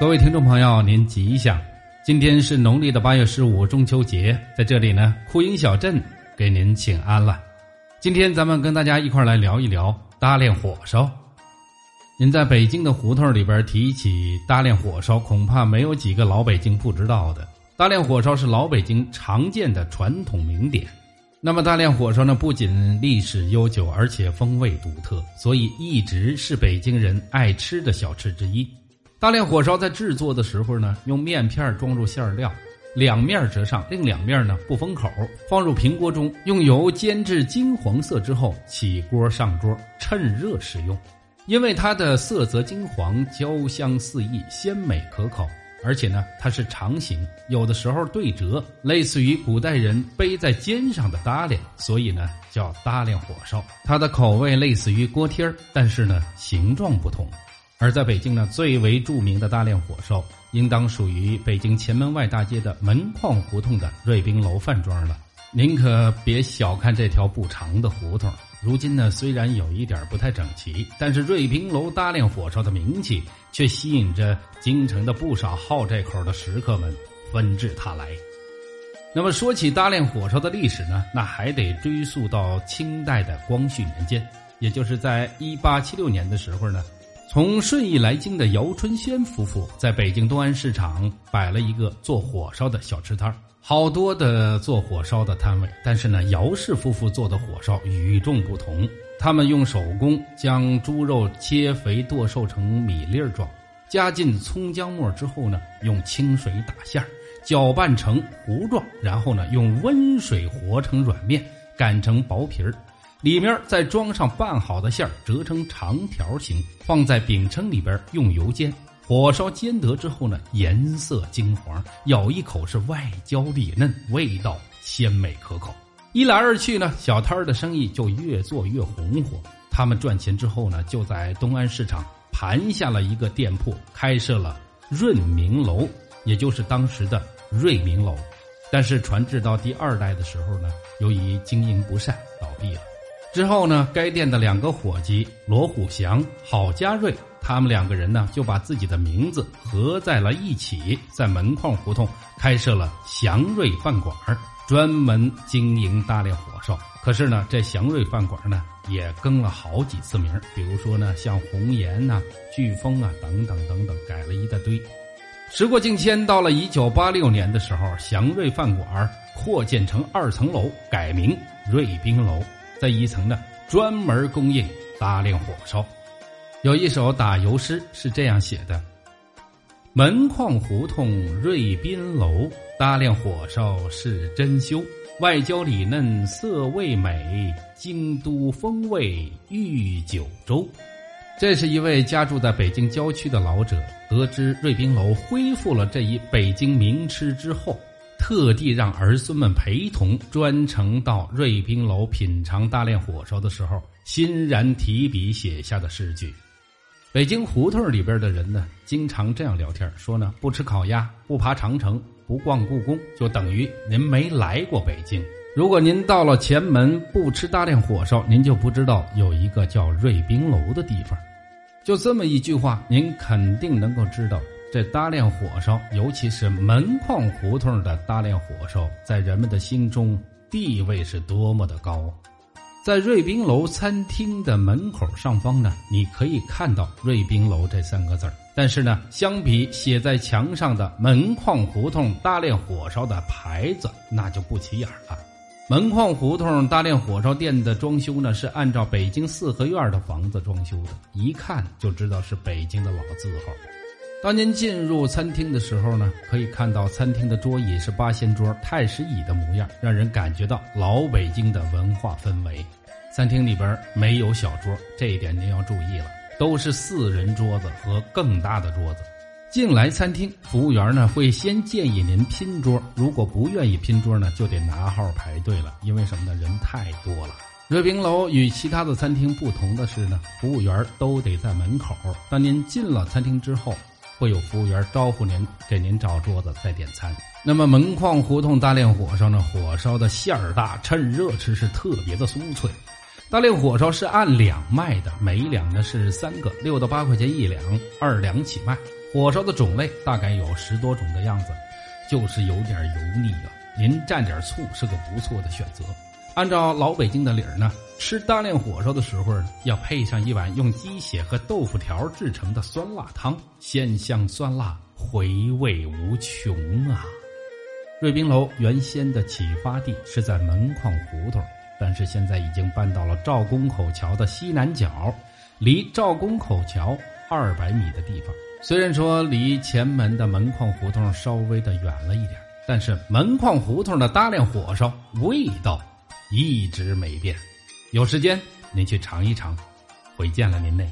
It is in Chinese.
各位听众朋友，您吉祥！今天是农历的八月十五，中秋节，在这里呢，酷音小镇给您请安了。今天咱们跟大家一块来聊一聊搭炼火烧。您在北京的胡同里边提起搭炼火烧，恐怕没有几个老北京不知道的。搭炼火烧是老北京常见的传统名点。那么大炼火烧呢，不仅历史悠久，而且风味独特，所以一直是北京人爱吃的小吃之一。大炼火烧在制作的时候呢，用面片装入馅料，两面折上，另两面呢不封口，放入平锅中，用油煎至金黄色之后，起锅上桌，趁热食用。因为它的色泽金黄，焦香四溢，鲜美可口，而且呢它是长形，有的时候对折，类似于古代人背在肩上的搭链，所以呢叫搭链火烧。它的口味类似于锅贴儿，但是呢形状不同。而在北京呢，最为著名的大炼火烧，应当属于北京前门外大街的门框胡同的瑞宾楼饭庄了。您可别小看这条不长的胡同，如今呢虽然有一点不太整齐，但是瑞宾楼大炼火烧的名气却吸引着京城的不少好这口的食客们纷至沓来。那么说起大炼火烧的历史呢，那还得追溯到清代的光绪年间，也就是在一八七六年的时候呢。从顺义来京的姚春轩夫妇在北京东安市场摆了一个做火烧的小吃摊好多的做火烧的摊位，但是呢，姚氏夫妇做的火烧与众不同。他们用手工将猪肉切肥剁瘦成米粒状，加进葱姜末之后呢，用清水打馅儿，搅拌成糊状，然后呢，用温水和成软面，擀成薄皮儿。里面再装上拌好的馅儿，折成长条形，放在饼铛里边用油煎。火烧煎得之后呢，颜色金黄，咬一口是外焦里嫩，味道鲜美可口。一来二去呢，小摊儿的生意就越做越红火。他们赚钱之后呢，就在东安市场盘下了一个店铺，开设了润明楼，也就是当时的瑞明楼。但是传至到第二代的时候呢，由于经营不善，倒闭了。之后呢，该店的两个伙计罗虎祥、郝家瑞，他们两个人呢就把自己的名字合在了一起，在门框胡同开设了祥瑞饭馆专门经营大量火烧。可是呢，这祥瑞饭馆呢也更了好几次名比如说呢，像红岩呐、飓风啊等等等等，改了一大堆。时过境迁，到了一九八六年的时候，祥瑞饭馆扩建成二层楼，改名瑞宾楼。在一层呢，专门供应搭炼火烧。有一首打油诗是这样写的：“门框胡同瑞宾楼，搭炼火烧是珍馐。外焦里嫩色味美，京都风味御九州。”这是一位家住在北京郊区的老者，得知瑞宾楼恢复了这一北京名吃之后。特地让儿孙们陪同，专程到瑞宾楼品尝大炼火烧的时候，欣然提笔写下的诗句。北京胡同里边的人呢，经常这样聊天，说呢，不吃烤鸭，不爬长城，不逛故宫，就等于您没来过北京。如果您到了前门不吃大炼火烧，您就不知道有一个叫瑞宾楼的地方。就这么一句话，您肯定能够知道。这搭炼火烧，尤其是门框胡同的搭炼火烧，在人们的心中地位是多么的高啊。在瑞宾楼餐厅的门口上方呢，你可以看到“瑞宾楼”这三个字但是呢，相比写在墙上的“门框胡同搭炼火烧”的牌子，那就不起眼了。门框胡同搭炼火烧店的装修呢，是按照北京四合院的房子装修的，一看就知道是北京的老字号。当您进入餐厅的时候呢，可以看到餐厅的桌椅是八仙桌、太师椅的模样，让人感觉到老北京的文化氛围。餐厅里边没有小桌，这一点您要注意了，都是四人桌子和更大的桌子。进来餐厅，服务员呢会先建议您拼桌，如果不愿意拼桌呢，就得拿号排队了，因为什么呢？人太多了。瑞宾楼与其他的餐厅不同的是呢，服务员都得在门口。当您进了餐厅之后，会有服务员招呼您，给您找桌子再点餐。那么门框胡同大炼火烧呢？火烧的馅儿大，趁热吃是特别的酥脆。大炼火烧是按两卖的，每两呢是三个，六到八块钱一两，二两起卖。火烧的种类大概有十多种的样子，就是有点油腻啊。您蘸点醋是个不错的选择。按照老北京的理儿呢，吃大量火烧的时候要配上一碗用鸡血和豆腐条制成的酸辣汤，鲜香酸辣，回味无穷啊。瑞宾楼原先的启发地是在门框胡同，但是现在已经搬到了赵公口桥的西南角，离赵公口桥二百米的地方。虽然说离前门的门框胡同稍微的远了一点，但是门框胡同的大量火烧味道一直没变。有时间您去尝一尝，回见了您嘞。